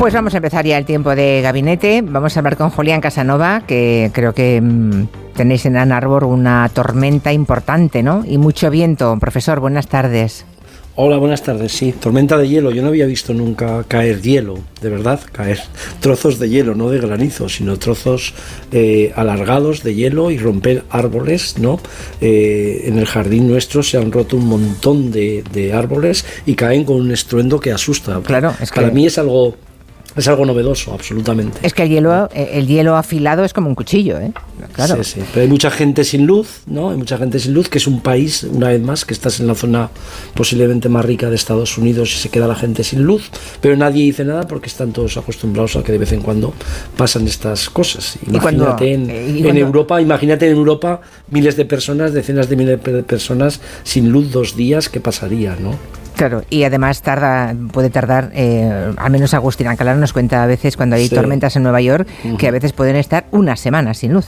Pues vamos a empezar ya el tiempo de gabinete. Vamos a hablar con Julián Casanova, que creo que mm, tenéis en Ann Arbor una tormenta importante, ¿no? Y mucho viento. Profesor, buenas tardes. Hola, buenas tardes. Sí, tormenta de hielo. Yo no había visto nunca caer hielo, de verdad, caer trozos de hielo, no de granizo, sino trozos eh, alargados de hielo y romper árboles, ¿no? Eh, en el jardín nuestro se han roto un montón de, de árboles y caen con un estruendo que asusta. Claro, es que Para mí es algo es algo novedoso, absolutamente. Es que el hielo, eh, el hielo afilado es como un cuchillo, ¿eh? Claro. Sí, sí. Pero hay mucha gente sin luz, ¿no? Hay mucha gente sin luz, que es un país, una vez más, que estás en la zona posiblemente más rica de Estados Unidos y se queda la gente sin luz, pero nadie dice nada porque están todos acostumbrados a que de vez en cuando pasan estas cosas. Y cuando- Imagínate en, eh, y en Europa, imagínate en Europa miles de personas, decenas de miles de personas sin luz dos días, ¿qué pasaría, no? Claro, y además tarda, puede tardar, eh, al menos Agustín Alcalá nos cuenta a veces cuando hay Sí. tormentas en Nueva York, que a veces pueden estar una semana sin luz.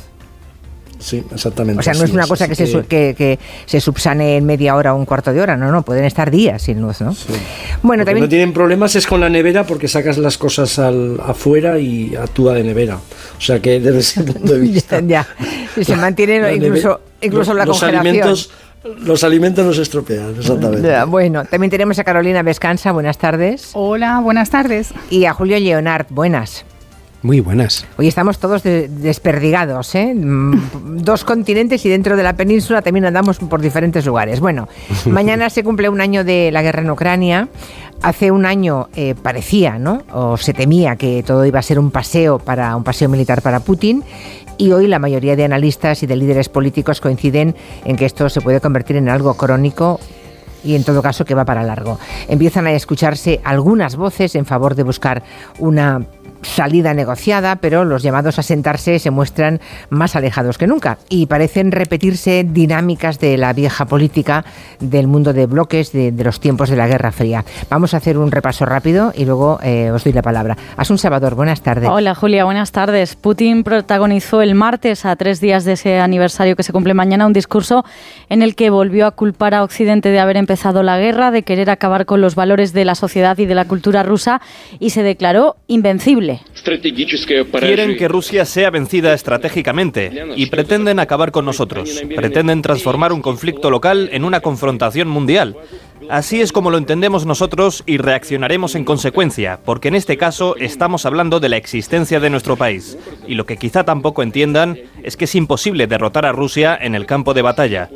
Sí, exactamente. O sea, no es una cosa que, se, que, que se subsane en media hora o un cuarto de hora, no, no, pueden estar días sin luz, ¿no? Bueno, Lo que también... no tienen problemas es con la nevera porque sacas las cosas al, afuera y actúa de nevera. O sea que desde ese punto de vista. ya, se mantiene incluso, incluso los, la los congelación. alimentos Los alimentos no se estropean, exactamente. Ya, Bueno, también tenemos a Carolina Vescansa, buenas tardes, Hola, buenas tardes. y a Julio Leonard, buenas. Muy buenas. Hoy estamos todos de- desperdigados, ¿eh? Mm, Dos continentes y dentro de la península también andamos por diferentes lugares. Bueno, mañana se cumple un año de la guerra en Ucrania. Hace un año eh, parecía, ¿no? O se temía que todo iba a ser un paseo para un paseo militar para Putin. Y hoy la mayoría de analistas y de líderes políticos coinciden en que esto se puede convertir en algo crónico y en todo caso que va para largo. Empiezan a escucharse algunas voces en favor de buscar una salida negociada, pero los llamados a sentarse se muestran más alejados que nunca y parecen repetirse dinámicas de la vieja política del mundo de bloques de, los tiempos de la Guerra Fría. Vamos a hacer un repaso rápido y luego eh, os doy la palabra. Asun Salvador, buenas tardes. Hola Julia, buenas tardes. Putin protagonizó el martes, a tres días de ese aniversario que se cumple mañana, un discurso en el que volvió a culpar a Occidente de haber empezado la guerra, de querer acabar con los valores de la sociedad y de la cultura rusa y se declaró invencible. Quieren que Rusia sea vencida estratégicamente y pretenden acabar con nosotros. Pretenden transformar un conflicto local en una confrontación mundial. Así es como lo entendemos nosotros y reaccionaremos en consecuencia, porque en este caso estamos hablando de la existencia de nuestro país. Y lo que quizá tampoco entiendan es que es imposible derrotar a Rusia en el campo de batalla.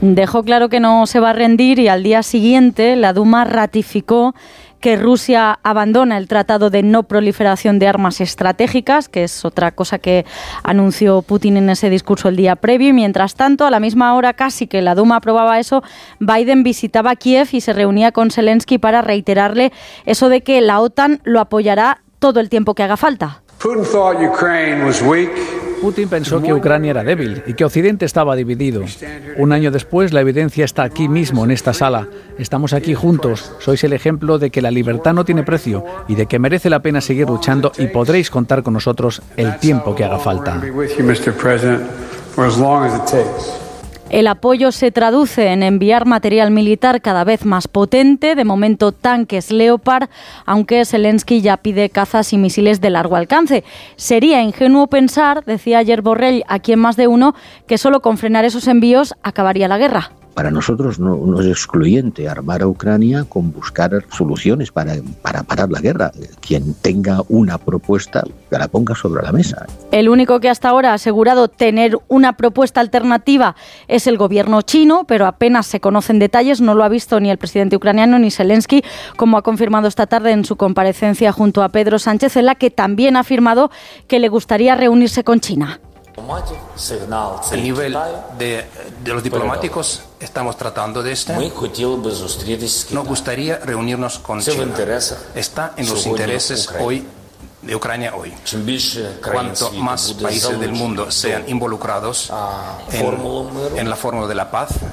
Dejó claro que no se va a rendir y al día siguiente la Duma ratificó que Rusia abandona el Tratado de No Proliferación de Armas Estratégicas, que es otra cosa que anunció Putin en ese discurso el día previo. Y mientras tanto, a la misma hora casi que la Duma aprobaba eso, Biden visitaba Kiev y se reunía con Zelensky para reiterarle eso de que la OTAN lo apoyará todo el tiempo que haga falta. Putin pensó que Ucrania era débil y que Occidente estaba dividido. Un año después, la evidencia está aquí mismo, en esta sala. Estamos aquí juntos. Sois el ejemplo de que la libertad no tiene precio y de que merece la pena seguir luchando y podréis contar con nosotros el tiempo que haga falta. El apoyo se traduce en enviar material militar cada vez más potente, de momento tanques Leopard, aunque Zelensky ya pide cazas y misiles de largo alcance. Sería ingenuo pensar, decía ayer Borrell aquí en más de uno, que solo con frenar esos envíos acabaría la guerra. Para nosotros no, es excluyente armar a Ucrania con buscar soluciones para, para parar la guerra. Quien tenga una propuesta, que la ponga sobre la mesa. El único que hasta ahora ha asegurado tener una propuesta alternativa es el gobierno chino, pero apenas se conocen detalles, no lo ha visto ni el presidente ucraniano ni Zelensky, como ha confirmado esta tarde en su comparecencia junto a Pedro Sánchez, en la que también ha afirmado que le gustaría reunirse con China. A nivel de, de los diplomáticos estamos tratando de esto. Nos gustaría reunirnos con China. Está en los intereses hoy de Ucrania hoy. Cuanto más países del mundo sean involucrados en, en la fórmula de la paz, fa-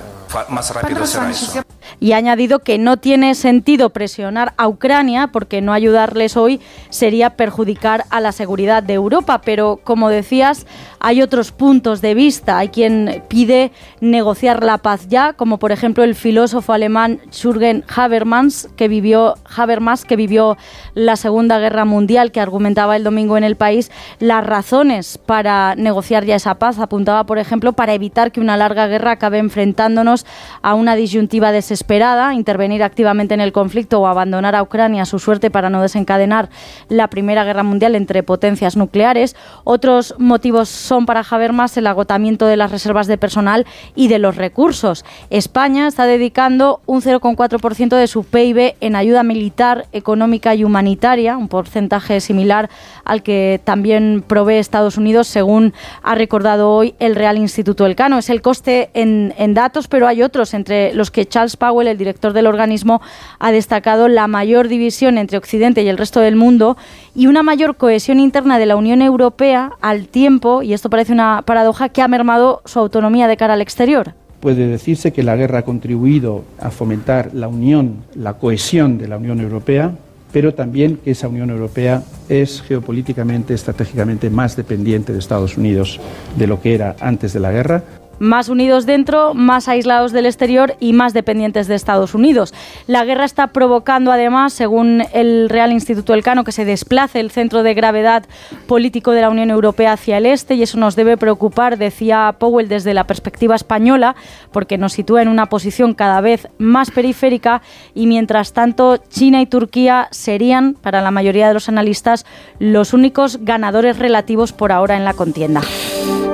más rápido será eso. y ha añadido que no tiene sentido presionar a Ucrania porque no ayudarles hoy sería perjudicar a la seguridad de Europa. Pero, como decías, hay otros puntos de vista. Hay quien pide negociar la paz ya, como por ejemplo el filósofo alemán Jürgen Habermas, que vivió, Habermas, que vivió la Segunda Guerra Mundial, que argumentaba el domingo en el país las razones para negociar ya esa paz. Apuntaba, por ejemplo, para evitar que una larga guerra acabe enfrentándonos a una disyuntiva desesperada, intervenir activamente en el conflicto o abandonar a Ucrania a su suerte para no desencadenar la Primera Guerra Mundial entre potencias nucleares. Otros motivos son para Habermas el agotamiento de las reservas de personal y de los recursos. España está dedicando un 0,4% de su PIB en ayuda militar, económica y humanitaria, un porcentaje similar al que también provee Estados Unidos, según ha recordado hoy el Real Instituto Elcano. Es el coste en, en datos, pero hay otros, entre los que Charles Powell, el director del organismo, ha destacado la mayor división entre Occidente y el resto del mundo y una mayor cohesión interna de la Unión Europea al tiempo, y esto parece una paradoja, que ha mermado su autonomía de cara al exterior. Puede decirse que la guerra ha contribuido a fomentar la unión, la cohesión de la Unión Europea, pero también que esa Unión Europea es geopolíticamente, estratégicamente más dependiente de Estados Unidos de lo que era antes de la guerra, más unidos dentro, más aislados del exterior y más dependientes de Estados Unidos. La guerra está provocando además, según el Real Instituto Elcano, que se desplace el centro de gravedad político de la Unión Europea hacia el este y eso nos debe preocupar, decía Powell, desde la perspectiva española, porque nos sitúa en una posición cada vez más periférica y mientras tanto China y Turquía serían, para la mayoría de los analistas, los únicos ganadores relativos por ahora en la contienda.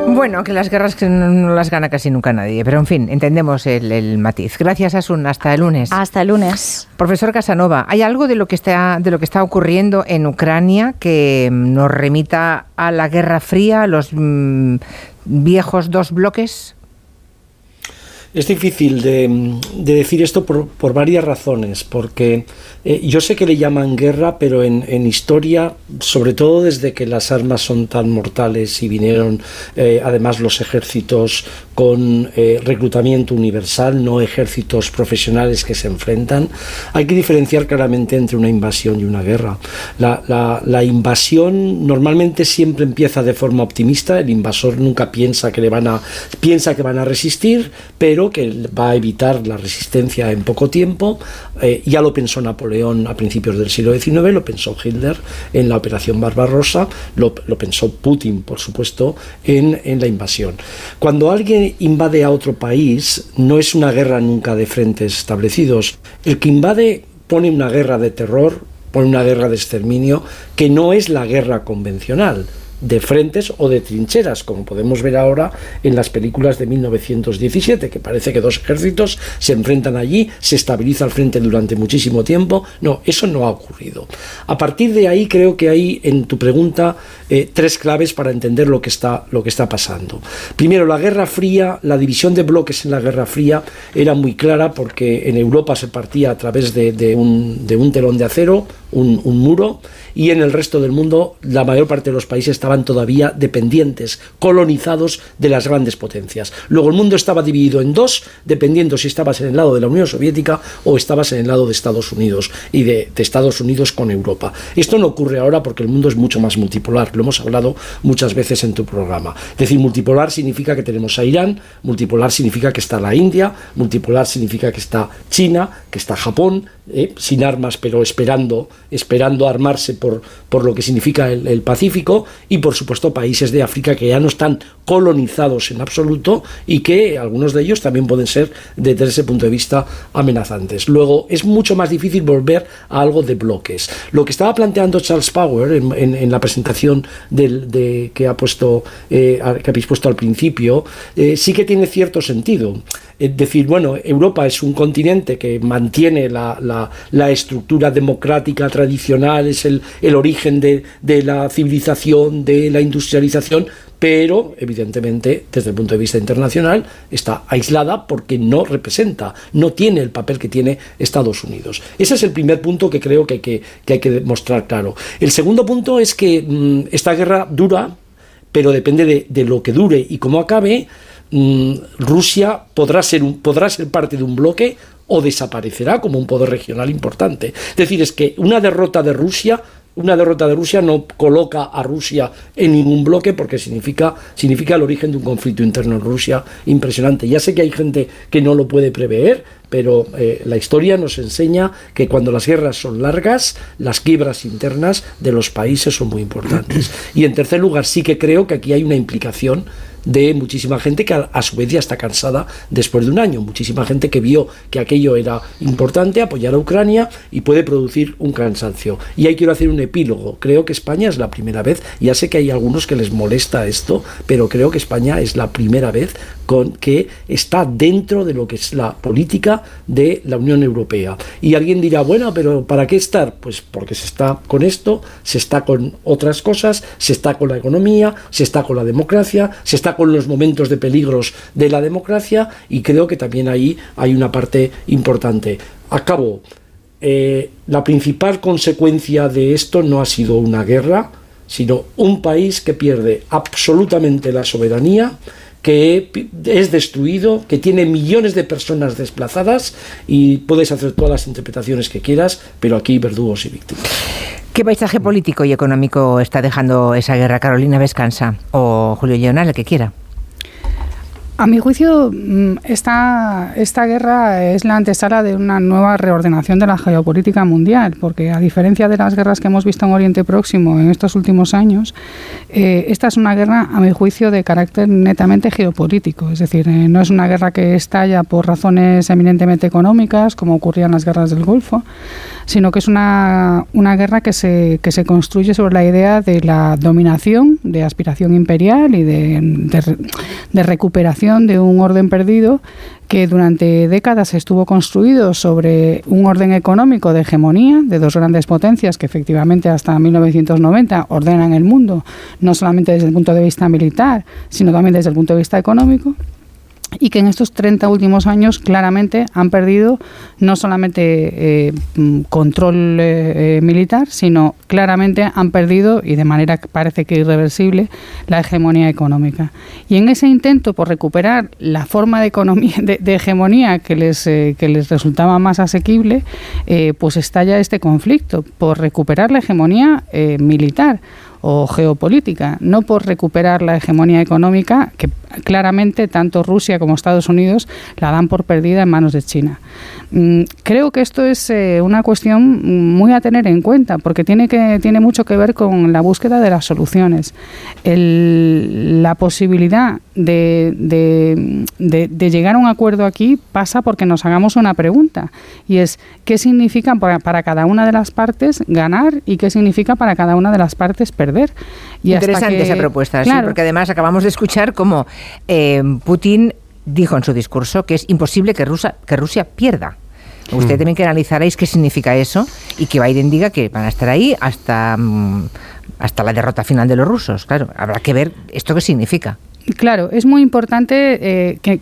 Bueno, que las guerras que no, las gana casi nunca nadie, pero en fin, entendemos el, matiz. Gracias, Asun. Hasta el lunes. Hasta el lunes. Profesor Casanova, ¿hay algo de lo que está de lo que está ocurriendo en Ucrania que nos remita a la Guerra Fría, los mm, viejos dos bloques? Es difícil de, decir esto por, varias razones, porque eh, yo sé que le llaman guerra, pero en, historia, sobre todo desde que las armas son tan mortales y vinieron eh, además los ejércitos con eh, reclutamiento universal, no ejércitos profesionales que se enfrentan, hay que diferenciar claramente entre una invasión y una guerra. La, la invasión normalmente siempre empieza de forma optimista, el invasor nunca piensa que le van a piensa que van a resistir, pero que va a evitar la resistencia en poco tiempo. Eh, ya lo pensó Napoleón a principios del siglo XIX, lo pensó Hitler en la Operación Barbarossa, lo, pensó Putin, por supuesto, en, en la invasión. Cuando alguien invade a otro país, no es una guerra nunca de frentes establecidos. El que invade pone una guerra de terror, pone una guerra de exterminio, que no es la guerra convencional de frentes o de trincheras, como podemos ver ahora en las películas de 1917, que parece que dos ejércitos se enfrentan allí, se estabiliza el frente durante muchísimo tiempo. No, eso no ha ocurrido. A partir de ahí creo que hay en tu pregunta eh, tres claves para entender lo que, está, lo que está pasando. Primero, la Guerra Fría, la división de bloques en la Guerra Fría era muy clara porque en Europa se partía a través de, un, de un telón de acero, un, un muro, y en el resto del mundo la mayor parte de los países estaban todavía dependientes, colonizados de las grandes potencias. Luego el mundo estaba dividido en dos, dependiendo si estabas en el lado de la Unión Soviética o estabas en el lado de Estados Unidos y de, Estados Unidos con Europa. Esto no ocurre ahora porque el mundo es mucho más multipolar, lo hemos hablado muchas veces en tu programa. Es decir, multipolar significa que tenemos a Irán, multipolar significa que está la India, multipolar significa que está China, que está Japón, eh, sin armas pero esperando, esperando armarse por, por lo que significa el, Pacífico y por supuesto países de África que ya no están colonizados en absoluto y que algunos de ellos también pueden ser desde ese punto de vista amenazantes. Luego es mucho más difícil volver a algo de bloques. Lo que estaba planteando Charles Power en, la presentación del, de, que, ha puesto, eh, que habéis puesto al principio eh, sí que tiene cierto sentido. Es decir, bueno, Europa es un continente que mantiene la, la, estructura democrática tradicional, es el, el origen de, de, la civilización, de la industrialización, pero evidentemente desde el punto de vista internacional está aislada porque no representa, no tiene el papel que tiene Estados Unidos. Ese es el primer punto que creo que hay que, hay que mostrar claro. El segundo punto es que mm, esta guerra dura, pero depende de, de lo que dure y cómo acabe Rusia podrá ser, podrá ser parte de un bloque o desaparecerá como un poder regional importante. Es decir, es que una derrota de Rusia una derrota de Rusia no coloca a Rusia en ningún bloque porque significa, significa el origen de un conflicto interno en Rusia impresionante. Ya sé que hay gente que no lo puede prever, pero eh, la historia nos enseña que cuando las guerras son largas, las quiebras internas de los países son muy importantes. Y en tercer lugar, sí que creo que aquí hay una implicación de muchísima gente que a, su vez ya está cansada después de un año. Muchísima gente que vio que aquello era importante, apoyar a Ucrania y puede producir un cansancio. Y ahí quiero hacer un epílogo. Creo que España es la primera vez, ya sé que hay algunos que les molesta esto, pero creo que España es la primera vez con que está dentro de lo que es la política de la Unión Europea. Y alguien dirá, bueno, pero ¿para qué estar? Pues porque se está con esto, se está con otras cosas, se está con la economía, se está con la democracia, se está con los momentos de peligros de la democracia y creo que también ahí hay una parte importante. Acabo. Eh, la principal consecuencia de esto no ha sido una guerra, sino un país que pierde absolutamente la soberanía, que es destruido, que tiene millones de personas desplazadas y puedes hacer todas las interpretaciones que quieras, pero aquí verdugos y víctimas. ¿Qué paisaje político y económico está dejando esa guerra Carolina Vescansa o Julio Leonel, el que quiera? A mi juicio, mm, esta, esta guerra es la antesala de una nueva reordenación de la geopolítica mundial, porque a diferencia de las guerras que hemos visto en Oriente Próximo en estos últimos años, eh, esta es una guerra, a mi juicio, de carácter netamente geopolítico. Es decir, eh, no es una guerra que estalla por razones eminentemente económicas, como ocurrían las guerras del Golfo, sino que es una, una guerra que se, que se construye sobre la idea de la dominación, de aspiración imperial y de, de recuperación de un orden perdido que durante décadas estuvo construido sobre un orden económico de hegemonía de dos grandes potencias que efectivamente hasta 1990 ordenan el mundo, no solamente desde el punto de vista militar, sino también desde el punto de vista económico y que en estos 30 últimos años claramente han perdido no solamente eh, mm, control eh, eh, militar, sino claramente han perdido, y de manera que parece que irreversible, la hegemonía económica. Y en ese intento por recuperar la forma de, economía, de, hegemonía que les, que les resultaba más asequible, pues estalla este conflicto por recuperar la hegemonía militar o geopolítica, no por recuperar la hegemonía económica, que claramente tanto Rusia como Estados Unidos la dan por perdida en manos de China. Mm, creo que esto es eh, una cuestión muy a tener en cuenta, porque tiene, que, tiene mucho que ver con la búsqueda de las soluciones. la posibilidad de, de, llegar a un acuerdo aquí pasa porque nos hagamos una pregunta, y es, ¿qué significa para, para cada una de las partes ganar y qué significa para cada una de las partes perder? Y Interesante esa propuesta, sí, porque además acabamos de escuchar cómo eh, Putin dijo en su discurso que es imposible que, Rusia, que Rusia pierda. Usted mm. también que analizaréis qué significa eso y que Biden diga que van a estar ahí hasta, mm, hasta la derrota final de los rusos. Claro, habrá que ver esto qué significa. Claro, es muy importante eh, que,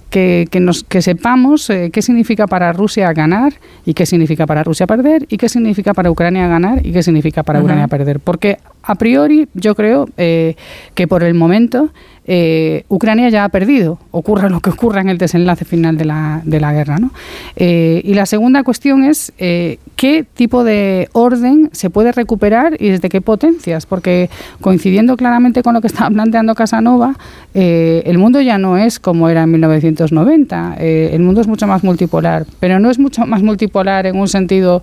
que, nos, que sepamos eh, qué significa para Rusia ganar y qué significa para Rusia perder y qué significa para Ucrania ganar y qué significa para Ucrania perder. Porque a priori yo creo eh, que por el momento eh, Ucrania ya ha perdido, ocurra lo que ocurra en el desenlace final de la, de la guerra. ¿no? Eh, y la segunda cuestión es qué tipo de orden se puede recuperar y desde qué potencias, porque coincidiendo claramente con lo que estaba planteando Casanova, el mundo ya no es como era en 1990, el mundo es mucho más multipolar, pero no es mucho más multipolar en un sentido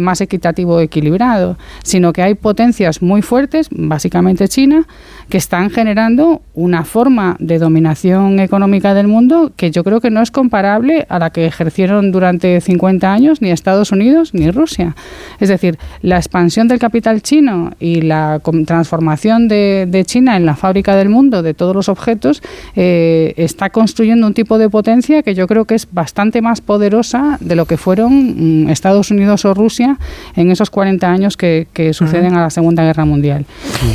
más equitativo o equilibrado, sino que hay potencias muy muy fuertes, básicamente China, que están generando una forma de dominación económica del mundo que yo creo que no es comparable a la que ejercieron durante 50 años ni Estados Unidos ni Rusia. Es decir, la expansión del capital chino y la transformación de, China en la fábrica del mundo de todos los objetos eh, está construyendo un tipo de potencia que yo creo que es bastante más poderosa de lo que fueron mm, Estados Unidos o Rusia en esos 40 años que, suceden a la Segunda Guerra Mundial.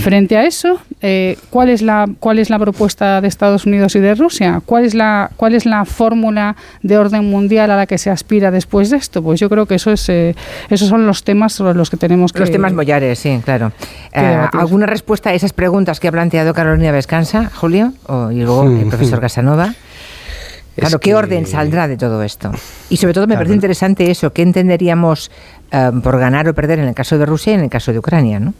Frente a eso, eh, ¿cuál, es la, ¿cuál es la propuesta de Estados Unidos y de Rusia? ¿Cuál es, la, ¿Cuál es la fórmula de orden mundial a la que se aspira después de esto? Pues yo creo que eso es, eh, esos son los temas sobre los que tenemos que... Los temas mollares, sí, claro. Eh, ¿Alguna respuesta a esas preguntas que ha planteado Carolina Vescansa, Julio? y luego el profesor Casanova. Claro, ¿qué orden saldrá de todo esto? Y sobre todo me parece interesante eso, ¿qué entenderíamos eh, por ganar o perder en el caso de Rusia y en el caso de Ucrania? ¿no?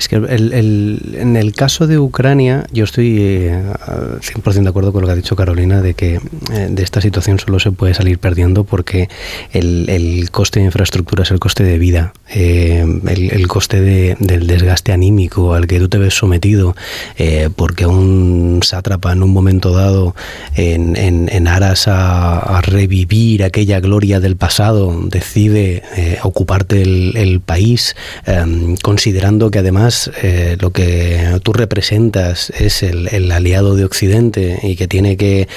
Es que en el caso de Ucrania, yo estoy 100% eh, de acuerdo con lo que ha dicho Carolina, de que eh, de esta situación solo se puede salir perdiendo porque el, coste de infraestructura es el coste de vida, eh, el, coste del desgaste anímico al que tú te ves sometido, porque un sátrapa en un momento dado, en, aras a, revivir aquella gloria del pasado, decide ocuparte el país, considerando que además eh, lo que tú representas es el, aliado de Occidente y que tiene que,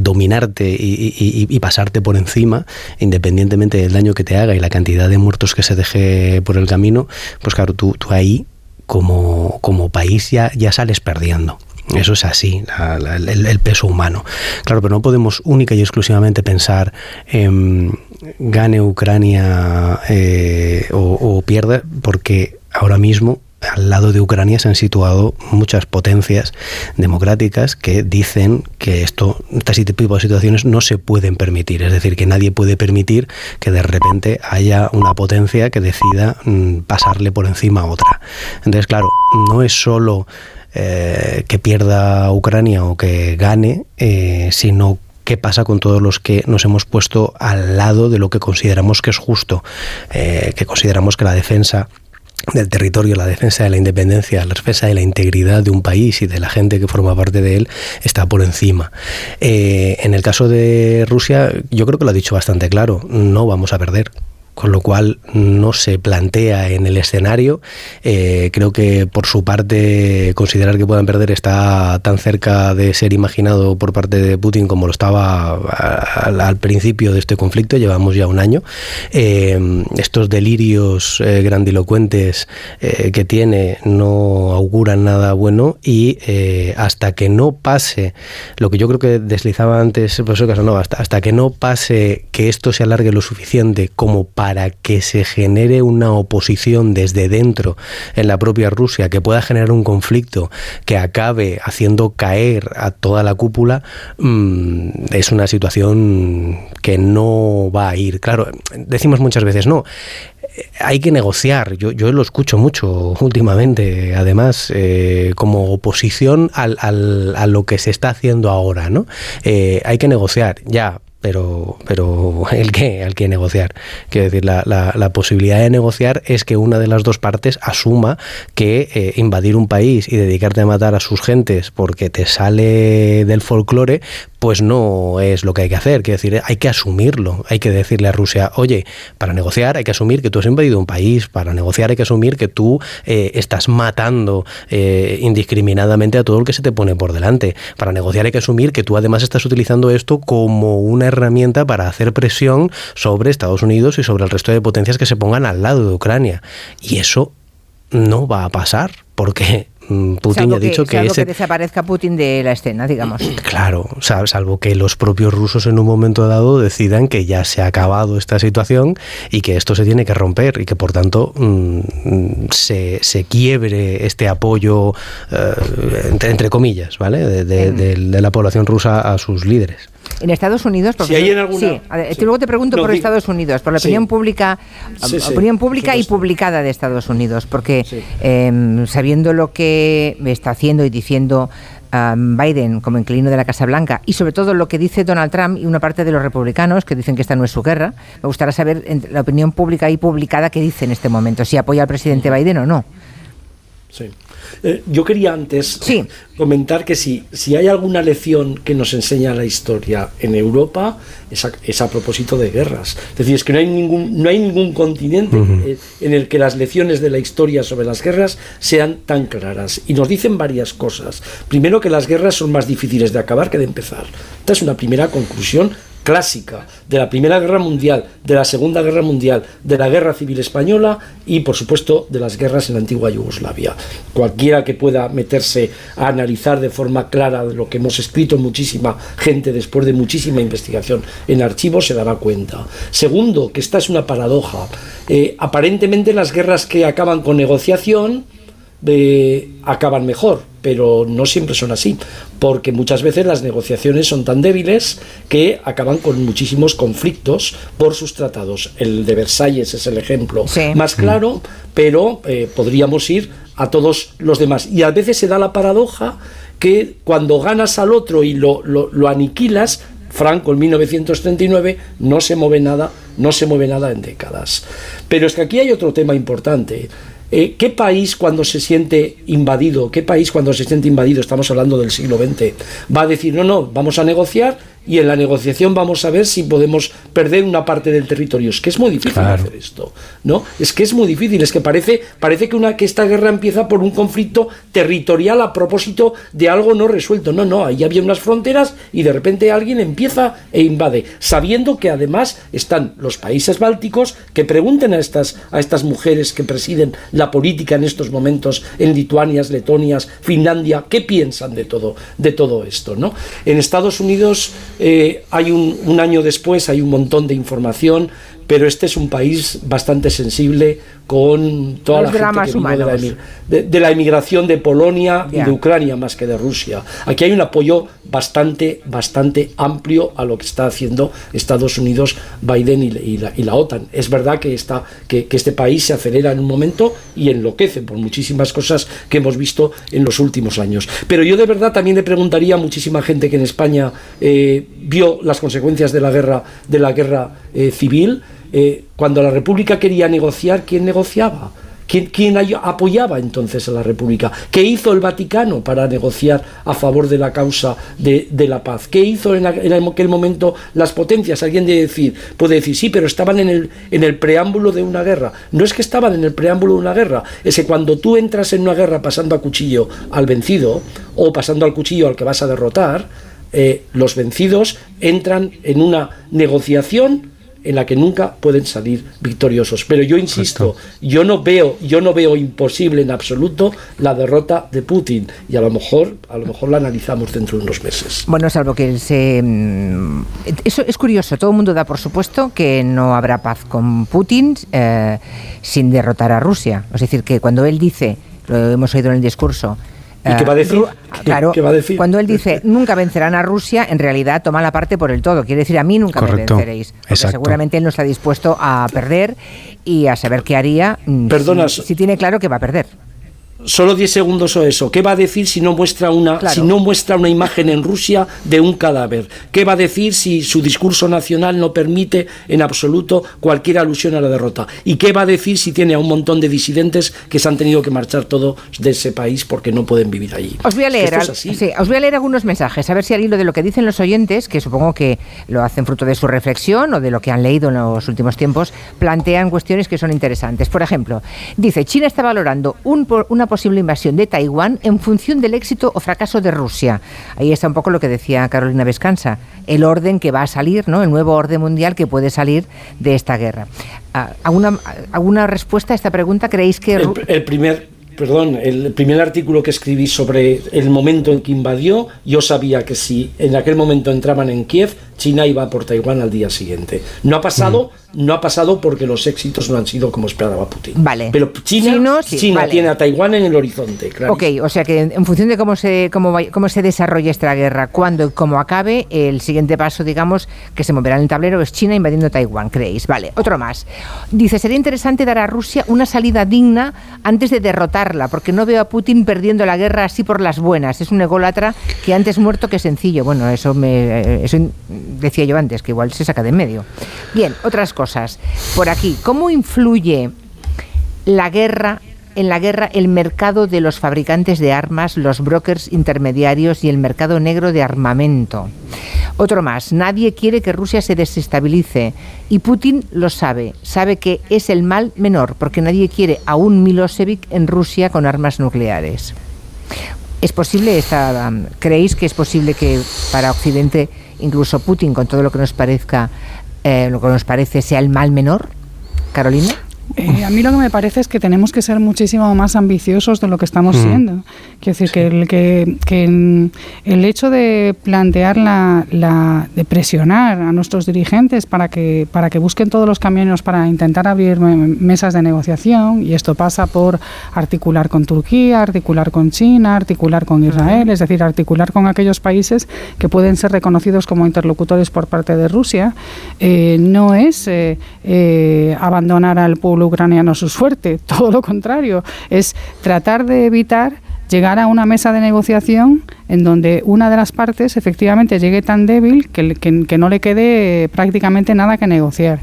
dominarte y, pasarte por encima, independientemente del daño que te haga y la cantidad de muertos que se deje por el camino, pues claro, tú, tú ahí como, como país ya, ya sales perdiendo. Eso es así, el, peso humano. Claro, pero no podemos única y exclusivamente pensar en gane Ucrania eh, o, o pierda, porque ahora mismo al lado de Ucrania se han situado muchas potencias democráticas que dicen que esto, este tipo de situaciones no se pueden permitir. Es decir, que nadie puede permitir que de repente haya una potencia que decida mm, pasarle por encima a otra. Entonces, claro, no es solo eh, que pierda Ucrania o que gane, eh, sino qué pasa con todos los que nos hemos puesto al lado de lo que consideramos que es justo, eh, que consideramos que la defensa del territorio, la defensa de la independencia, la defensa de la integridad de un país y de la gente que forma parte de él está por encima. Eh, en el caso de Rusia, yo creo que lo ha dicho bastante claro, no vamos a perder con lo cual no se plantea en el escenario. Eh, creo que por su parte considerar que puedan perder está tan cerca de ser imaginado por parte de Putin como lo estaba al, principio de este conflicto, llevamos ya un año. Eh, estos delirios eh, grandilocuentes que tiene no auguran nada bueno y hasta que no pase, lo que yo creo que deslizaba antes el profesor Casanova, hasta, hasta que no pase que esto se alargue lo suficiente como para para que se genere una oposición desde dentro en la propia Rusia, que pueda generar un conflicto que acabe haciendo caer a toda la cúpula, mm, es una situación que no va a ir. Claro, decimos muchas veces, no, hay que negociar. Yo, yo lo escucho mucho últimamente, además, eh, como oposición al, a lo que se está haciendo ahora, ¿no? Eh, hay que negociar, ya, pero, pero ¿el qué? Al que negociar. Quiero decir, la, la, posibilidad de negociar es que una de las dos partes asuma que eh, invadir un país y dedicarte a matar a sus gentes porque te sale del folclore, pues no es lo que hay que hacer. Quiero decir, hay que asumirlo. Hay que decirle a Rusia, oye, para negociar hay que asumir que tú has invadido un país, para negociar hay que asumir que tú eh, estás matando eh, indiscriminadamente a todo el que se te pone por delante. Para negociar hay que asumir que tú además estás utilizando esto como una herramienta para hacer presión sobre Estados Unidos y sobre el resto de potencias que se pongan al lado de Ucrania. Y eso no va a pasar porque Mm, Putin ya ha dicho que, que desaparezca Putin de la escena, digamos. Claro, salvo que los propios rusos en un momento dado decidan que ya se ha acabado esta situación y que esto se tiene que romper y que por tanto mm, se, se, quiebre este apoyo, eh, entre, comillas, ¿vale? de la población rusa a sus líderes. En Estados Unidos, si hay en alguna... sí. luego te pregunto por Estados Unidos, por la opinión pública, opinión pública y publicada de Estados Unidos, porque em, sabiendo lo que está haciendo y diciendo Biden como inquilino de la Casa Blanca y sobre todo lo que dice Donald Trump y una parte de los republicanos que dicen que esta no es su guerra, me gustaría saber la opinión pública y publicada que dice en este momento, si apoya al presidente Biden o no. Sí. Eh, yo quería antes comentar que si, si hay alguna lección que nos enseña la historia en Europa, es a, propósito de guerras. Es decir, es que no hay ningún, no hay ningún continente en el que las lecciones de la historia sobre las guerras sean tan claras. Y nos dicen varias cosas. Primero, que las guerras son más difíciles de acabar que de empezar. Esta es una primera conclusión clásica de la Primera Guerra Mundial, de la Segunda Guerra Mundial, de la Guerra Civil Española y, por supuesto, de las guerras en la antigua Yugoslavia. Cualquiera que pueda meterse a analizar de forma clara lo que hemos escrito muchísima gente después de muchísima investigación en archivos se dará cuenta. Segundo, que esta es una paradoja. Eh, aparentemente las guerras que acaban con negociación eh, acaban mejor, pero no siempre son así, porque muchas veces las negociaciones son tan débiles que acaban con muchísimos conflictos por sus tratados. El de Versalles es el ejemplo más claro, pero eh, podríamos ir a todos los demás. Y a veces se da la paradoja que cuando ganas al otro y lo, lo aniquilas, Franco en 1939 no se mueve nada, no se mueve nada en décadas. Pero es que aquí hay otro tema importante. Eh, ¿Qué país cuando se siente invadido, qué país cuando se siente invadido, estamos hablando del siglo XX, va a decir, no, no, vamos a negociar y en la negociación vamos a ver si podemos perder una parte del territorio. Es que es muy difícil hacer esto, ¿no? Es que es muy difícil, es que parece, parece que, una, que esta guerra empieza por un conflicto territorial a propósito de algo no resuelto. No, no, ahí había unas fronteras y de repente alguien empieza e invade, sabiendo que además están los países bálticos que pregunten a estas, a estas mujeres que presiden la política en estos momentos en Lituania, Letonia, Finlandia, ¿qué piensan de todo, de todo esto, ¿no? En Estados Unidos eh, hay un, un año después, hay un montón de información, pero este es un país bastante sensible con toda la gente que de, la, inmigración de Polonia y de Ucrania más que de Rusia. Aquí hay un apoyo bastante, bastante amplio a lo que está haciendo Estados Unidos, Biden y, la, OTAN. Es verdad que, está, que, este país se acelera en un momento y enloquece por muchísimas cosas que hemos visto en los últimos años. Pero yo de verdad también le preguntaría a muchísima gente que en España eh, vio las consecuencias de la guerra, de la guerra eh, civil, eh, cuando la República quería negociar, ¿quién negociaba? ¿Quién, apoyaba entonces a la República? ¿Qué hizo el Vaticano para negociar a favor de la causa de, la paz? ¿Qué hizo en, aquel momento las potencias? Alguien de decir, puede decir, sí, pero estaban en el, preámbulo de una guerra. No es que estaban en el preámbulo de una guerra, es que cuando tú entras en una guerra pasando a cuchillo al vencido o pasando al cuchillo al que vas a derrotar, eh, los vencidos entran en una negociación en la que nunca pueden salir victoriosos. Pero yo insisto, yo no veo, yo no veo imposible en absoluto la derrota de Putin y a lo mejor, a lo mejor la analizamos dentro de unos meses. Bueno, salvo que se mm, eso es curioso. Todo el mundo da por supuesto que no habrá paz con Putin eh, sin derrotar a Rusia. Es decir, que cuando él dice, lo hemos oído en el discurso, ¿Y qué va a decir? Claro, cuando él dice nunca vencerán a Rusia, en realidad toma la parte por el todo. Quiere decir, a mí nunca me venceréis. Porque seguramente él no está dispuesto a perder y a saber qué haría mm, si tiene claro que va a perder solo 10 segundos o eso. ¿Qué va a decir si no muestra una si no muestra una imagen en Rusia de un cadáver? ¿Qué va a decir si su discurso nacional no permite en absoluto cualquier alusión a la derrota? ¿Y qué va a decir si tiene a un montón de disidentes que se han tenido que marchar todos de ese país porque no pueden vivir allí? Os voy a leer, os voy a leer algunos mensajes, a ver si al hilo de lo que dicen los oyentes, que supongo que lo hacen fruto de su reflexión o de lo que han leído en los últimos tiempos, plantean cuestiones que son interesantes. Por ejemplo, dice, China está valorando un, una posible invasión de Taiwán en función del éxito o fracaso de Rusia. Ahí está un poco lo que decía Carolina Vescansa, el orden que va a salir, ¿no? el nuevo orden mundial que puede salir de esta guerra. ¿Alguna, alguna respuesta a esta pregunta? ¿Creéis que... el primer, perdón, el primer artículo que escribí sobre el momento en que invadió, yo sabía que si en aquel momento entraban en Kiev, China iba por Taiwán al día siguiente. No ha pasado, no ha pasado porque los éxitos no han sido como esperaba Putin. Vale. Pero China, China tiene a Taiwán en el horizonte, claro. Ok, o sea que en función de cómo se, cómo, cómo se desarrolle esta guerra, cuándo y cómo acabe, el siguiente paso, digamos, que se moverá en el tablero es China invadiendo Taiwán, creéis. Vale, otro más. Dice, sería interesante dar a Rusia una salida digna antes de derrotarla, porque no veo a Putin perdiendo la guerra así por las buenas. Es un ególatra que antes muerto que sencillo. Bueno, eso me... Eso decía yo antes, que igual se saca de en medio. Bien, otras cosas. Por aquí, ¿cómo influye la guerra en la guerra el mercado de los fabricantes de armas, los brokers intermediarios y el mercado negro de armamento. Otro más, nadie quiere que Rusia se desestabilice y Putin lo sabe, sabe que es el mal menor porque nadie quiere a un Milosevic en Rusia con armas nucleares. ¿Es posible esta, creéis que es posible que para Occidente incluso Putin, con todo lo que nos parezca, eh, lo que nos parece, sea el mal menor? Carolina. Eh, a mí lo que me parece es que tenemos que ser muchísimo más ambiciosos de lo que estamos mm. siendo. Quiero decir, que, el, que, que, el hecho de plantear la, la, de presionar a nuestros dirigentes para que, para que busquen todos los caminos para intentar abrir mesas de negociación, y esto pasa por articular con Turquía, articular con China, articular con Israel, es decir, articular con aquellos países que pueden ser reconocidos como interlocutores por parte de Rusia, eh, no es eh, eh, abandonar al pueblo ucraniano su suerte, todo lo contrario, es tratar de evitar llegar a una mesa de negociación en donde una de las partes efectivamente llegue tan débil que, que, no le quede prácticamente nada que negociar.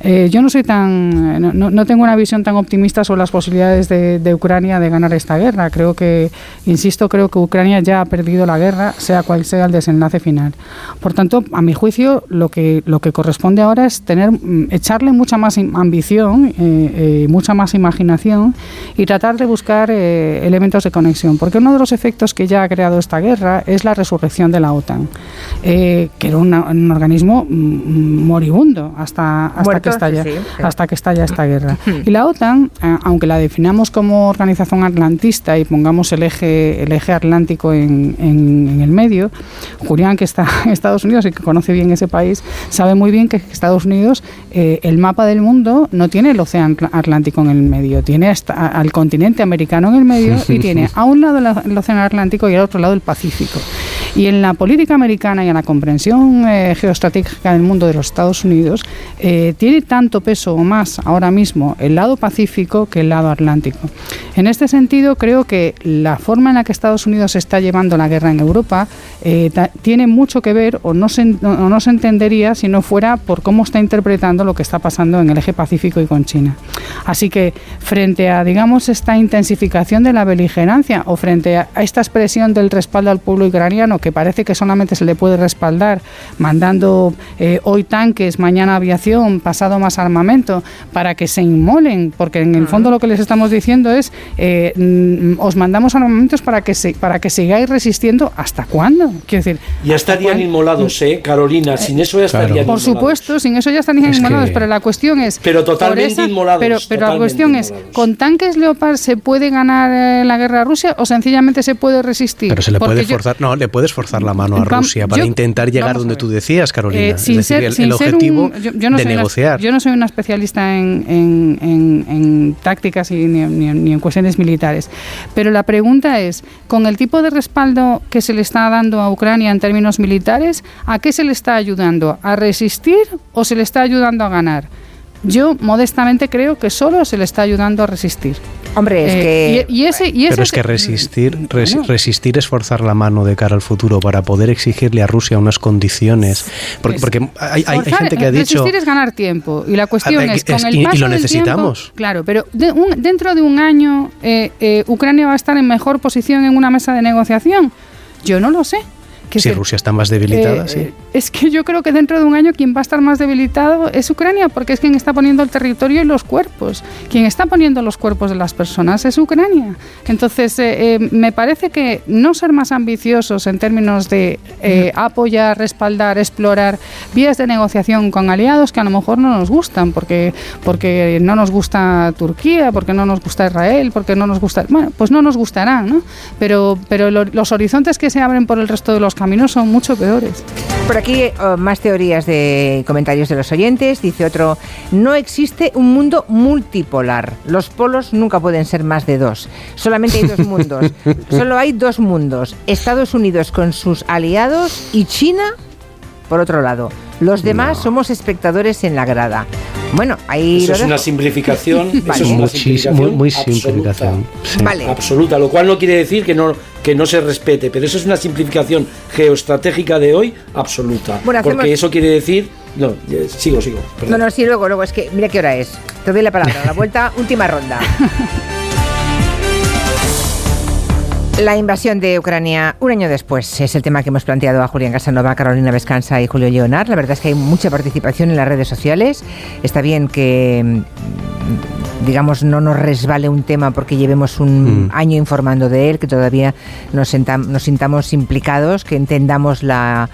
Eh, yo no soy tan, no, no, tengo una visión tan optimista sobre las posibilidades de, de, Ucrania de ganar esta guerra. Creo que, insisto, creo que Ucrania ya ha perdido la guerra, sea cual sea el desenlace final. Por tanto, a mi juicio, lo que lo que corresponde ahora es tener, mm, echarle mucha más ambición, eh, eh, mucha más imaginación y tratar de buscar eh, elementos de conexión. Porque uno de los efectos que ya ha creado esta guerra es la resurrección de la OTAN, que era un organismo mm, mm, moribundo hasta hasta que estalla, hasta que estalla esta guerra. Y la OTAN, eh, aunque la definamos como organización atlantista y pongamos el eje, el eje atlántico en, en, el medio, Julián, que está en Estados Unidos y que conoce bien ese país, sabe muy bien que Estados Unidos, eh, el mapa del mundo no tiene el océano Atlántico en el medio, tiene hasta, al continente americano en el medio y tiene a un lado el océano Atlántico y al otro lado el Pacífico. Y en la política americana y en la comprensión eh, geoestratégica del mundo de los Estados Unidos, tiene tanto peso o más ahora mismo el lado Pacífico que el lado Atlántico. En este sentido, creo que la forma en la que Estados Unidos está llevando la guerra en Europa eh, tiene mucho que ver o no, se, no se entendería si no fuera por cómo está interpretando lo que está pasando en el eje Pacífico y con China. Así que frente a, digamos, esta intensificación de la beligerancia o frente a esta expresión del respaldo al pueblo ucraniano, que parece que solamente se le puede respaldar mandando eh, hoy tanques, mañana aviación, pasado más armamento para que se inmolen, porque en el fondo lo que les estamos diciendo es eh, mm, os mandamos armamentos para que se, para que sigáis resistiendo hasta cuándo. Quiero decir, ya estarían inmolados, ¿eh, Carolina? Sin eso ya estarían Por supuesto, sin eso ya estarían inmolados, pero la cuestión es pero totalmente inmolados. Pero, pero la cuestión es, ¿con tanques Leopard se puede ganar eh, la guerra a Rusia o sencillamente se puede resistir? Pero se le puede forzar, no, le puedes forzar la mano a Rusia para intentar llegar donde tú decías, Carolina. Eh, es decir, el, objetivo de negociar. Yo no soy una especialista en, tácticas y ni, en cuestiones militares, pero la pregunta es, con el tipo de respaldo que se le está dando a Ucrania en términos militares, ¿a qué se le está ayudando? ¿A resistir o se le está ayudando a ganar? Yo modestamente creo que solo se le está ayudando a resistir. Hombre, es eh, que... Y, ese, y Pero es que resistir, resistir es forzar la mano de cara al futuro para poder exigirle a Rusia unas condiciones. Porque, porque hay, gente que ha dicho... Resistir es ganar tiempo. Y la cuestión es, con el paso y lo necesitamos. claro, pero dentro de un año eh, eh, Ucrania va a estar en mejor posición en una mesa de negociación. Yo no lo sé si Rusia está más debilitada, eh, sí. Es que yo creo que dentro de un año quien va a estar más debilitado es Ucrania, porque es quien está poniendo el territorio y los cuerpos. Quien está poniendo los cuerpos de las personas es Ucrania. Entonces, eh, eh, me parece que no ser más ambiciosos en términos de apoyar, respaldar, explorar vías de negociación con aliados que a lo mejor no nos gustan, porque, porque no nos gusta Turquía, porque no nos gusta Israel, porque no nos gusta... Bueno, pues no nos gustarán, ¿no? Pero, pero los horizontes que se abren por el resto de los caminos son mucho peores. Por aquí oh, más teorías de comentarios de los oyentes. Dice otro, no existe un mundo multipolar. Los polos nunca pueden ser más de dos. Solamente hay dos mundos. Solo hay dos mundos. Estados Unidos con sus aliados y China por otro lado. Los demás somos espectadores en la grada. Bueno, ahí eso es una simplificación, eso es una simplificación muy, simplificación, absoluta, lo cual no quiere decir que no que no se respete, pero eso es una simplificación geoestratégica de hoy absoluta, porque eso quiere decir no, sigo, sigo. No, no, sí, luego, luego, es que mira qué hora es. Te doy la palabra, la vuelta, última ronda. La invasión de Ucrania un año después es el tema que hemos planteado a Julián Casanova, Carolina Vescanza y Julio Leonard. La verdad es que hay mucha participación en las redes sociales. Está bien que digamos, no nos resbale un tema porque llevemos un mm. año informando de él, que todavía nos, nos sintamos implicados, que entendamos la,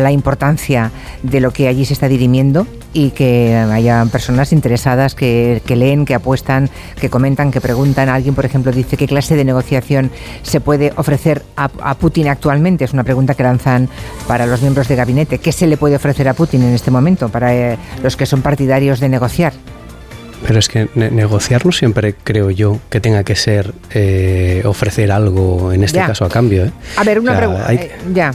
la importancia de lo que allí se está dirimiendo y que haya personas interesadas que, leen, que apuestan, que comentan, que preguntan. Alguien, por ejemplo, dice qué clase de negociación se puede ofrecer a, Putin actualmente. Es una pregunta que lanzan para los miembros de gabinete. ¿Qué se le puede ofrecer a Putin en este momento para eh, los que son partidarios de negociar? Pero es que negociar no siempre creo yo que tenga que ser eh, ofrecer algo, en este caso a cambio. ¿eh? A ver, una pregunta. ya.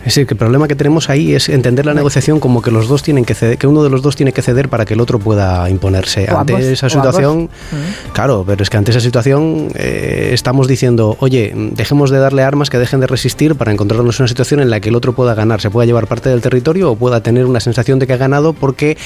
Es decir, que el problema que tenemos ahí es entender la negociación como que los dos tienen que ceder, que uno de los dos tiene que ceder para que el otro pueda imponerse. ante esa situación, mm. claro, pero es que ante esa situación eh, estamos diciendo, oye, dejemos de darle armas que dejen de resistir para encontrarnos en una situación en la que el otro pueda ganar, se pueda llevar parte del territorio o pueda tener una sensación de que ha ganado porque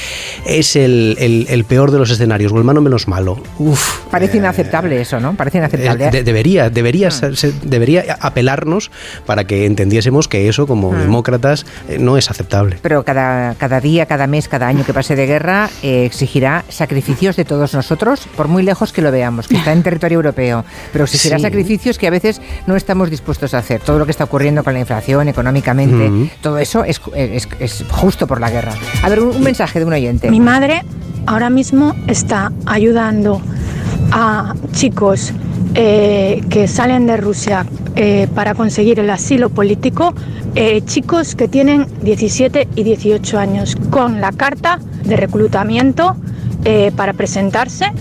es el, el, peor de los escenarios o el mano menos malo. Uf, Parece inaceptable eso, ¿no? Parece inaceptable. debería, debería, mm. debería apelarnos para que entendiésemos que eso como Demócratas eh, no es aceptable. Pero cada, cada día, cada mes, cada año que pase de guerra eh, exigirá sacrificios de todos nosotros, por muy lejos que lo veamos, que está en territorio europeo, pero exigirá sacrificios que a veces no estamos dispuestos a hacer. Todo lo que está ocurriendo con la inflación, económicamente, todo eso es, es, justo por la guerra. A ver, un mensaje de un oyente. Mi madre ahora mismo está ayudando a chicos eh, que salen de Rusia eh, para conseguir el asilo político, eh, chicos que tienen 17 y 18 años, con la carta de reclutamiento para presentarse,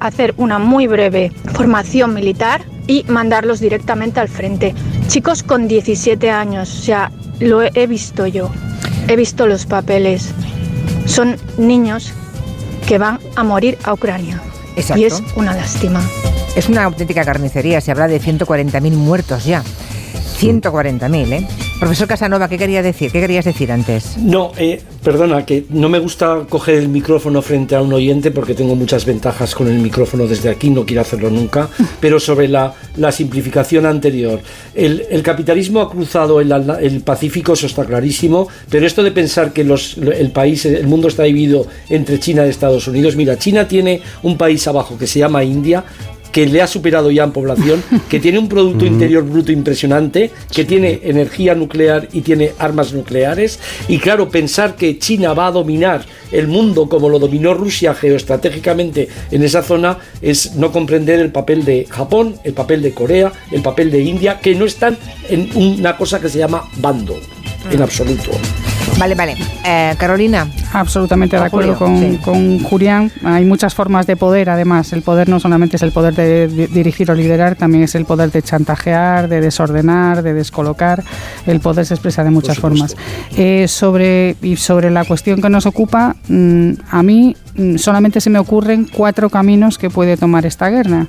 hacer una muy breve formación militar y mandarlos directamente al frente. Chicos con 17 años, o sea, lo he visto yo, he visto los papeles. Son niños que van a morir a Ucrania. Y es una lástima. Es una auténtica carnicería, se habla de 140.000 muertos ya. 140.000, ¿eh? Profesor Casanova, ¿qué quería decir? ¿Qué querías decir antes? No, eh, perdona, que no me gusta coger el micrófono frente a un oyente porque tengo muchas ventajas con el micrófono desde aquí, no quiero hacerlo nunca, pero sobre la, la simplificación anterior. El, el, capitalismo ha cruzado el, el, Pacífico, eso está clarísimo, pero esto de pensar que los, el país, el mundo está dividido entre China y Estados Unidos, mira, China tiene un país abajo que se llama India, que le ha superado ya en población, que tiene un Producto Interior Bruto impresionante, que tiene energía nuclear y tiene armas nucleares. Y claro, pensar que China va a dominar el mundo como lo dominó Rusia geoestratégicamente en esa zona es no comprender el papel de Japón, el papel de Corea, el papel de India, que no están en una cosa que se llama bando, en absoluto. Vale, vale. Eh, Carolina. Absolutamente de acuerdo con, Julián. Hay muchas formas de poder, además. El poder no solamente es el poder de dirigir o liderar, también es el poder de chantajear, de desordenar, de descolocar. El poder se expresa de muchas formas. Eh, sobre, y sobre la cuestión que nos ocupa, mm, a mí mm, solamente se me ocurren cuatro caminos que puede tomar esta guerra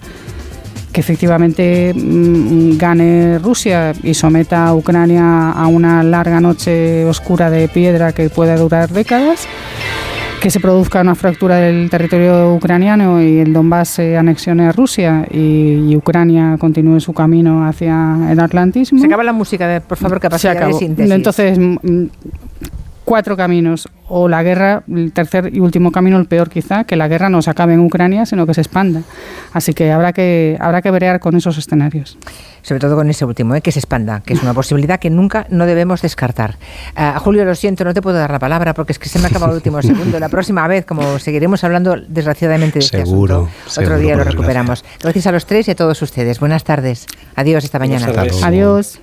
que efectivamente mm, gane Rusia y someta a Ucrania a una larga noche oscura de piedra que pueda durar décadas, que se produzca una fractura del territorio ucraniano y el Donbass se anexione a Rusia y, Ucrania continúe su camino hacia el atlantismo. Se acaba la música, por favor, capacidad de síntesis. Entonces, mm, cuatro caminos, o la guerra, el tercer y último camino, el peor quizá, que la guerra no se acabe en Ucrania, sino que se expanda. Así que habrá que, habrá que brear con esos escenarios. Sobre todo con ese último, ¿eh? que se expanda, que es una posibilidad que nunca no debemos descartar. Uh, Julio, lo siento, no te puedo dar la palabra porque es que se me ha acabado el último segundo. La próxima vez, como seguiremos hablando desgraciadamente de este asunto, otro día lo recuperamos. Gracias a los tres y a todos ustedes. Buenas tardes. Adiós esta mañana. Adiós.